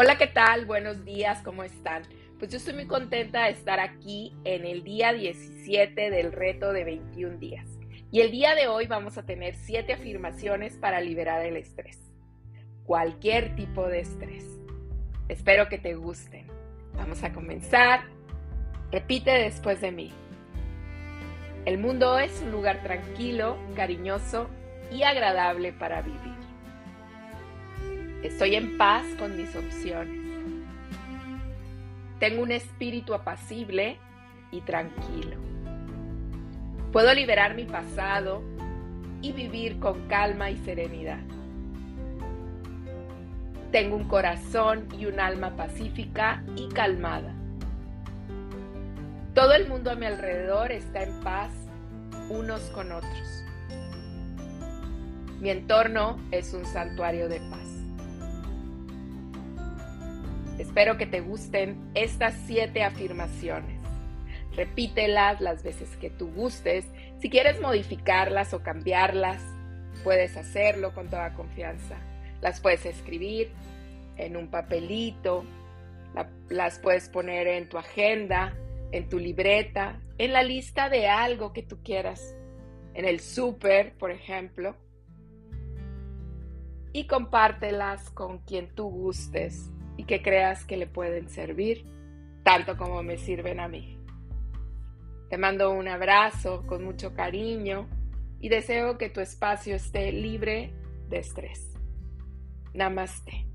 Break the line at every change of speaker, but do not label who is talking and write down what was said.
Hola, ¿qué tal? Buenos días, ¿cómo están? Pues yo estoy muy contenta de estar aquí en el día 17 del reto de 21 días. Y el día de hoy vamos a tener 7 afirmaciones para liberar el estrés. Cualquier tipo de estrés. Espero que te gusten. Vamos a comenzar. Repite después de mí. El mundo es un lugar tranquilo, cariñoso y agradable para vivir. Estoy en paz con mis opciones. Tengo un espíritu apacible y tranquilo. Puedo liberar mi pasado y vivir con calma y serenidad. Tengo un corazón y un alma pacífica y calmada. Todo el mundo a mi alrededor está en paz unos con otros. Mi entorno es un santuario de paz. Espero que te gusten estas siete afirmaciones. Repítelas las veces que tú gustes. Si quieres modificarlas o cambiarlas, puedes hacerlo con toda confianza. Las puedes escribir en un papelito, las puedes poner en tu agenda, en tu libreta, en la lista de algo que tú quieras, en el súper, por ejemplo, y compártelas con quien tú gustes y que creas que le pueden servir, tanto como me sirven a mí. Te mando un abrazo con mucho cariño y deseo que tu espacio esté libre de estrés. Namaste.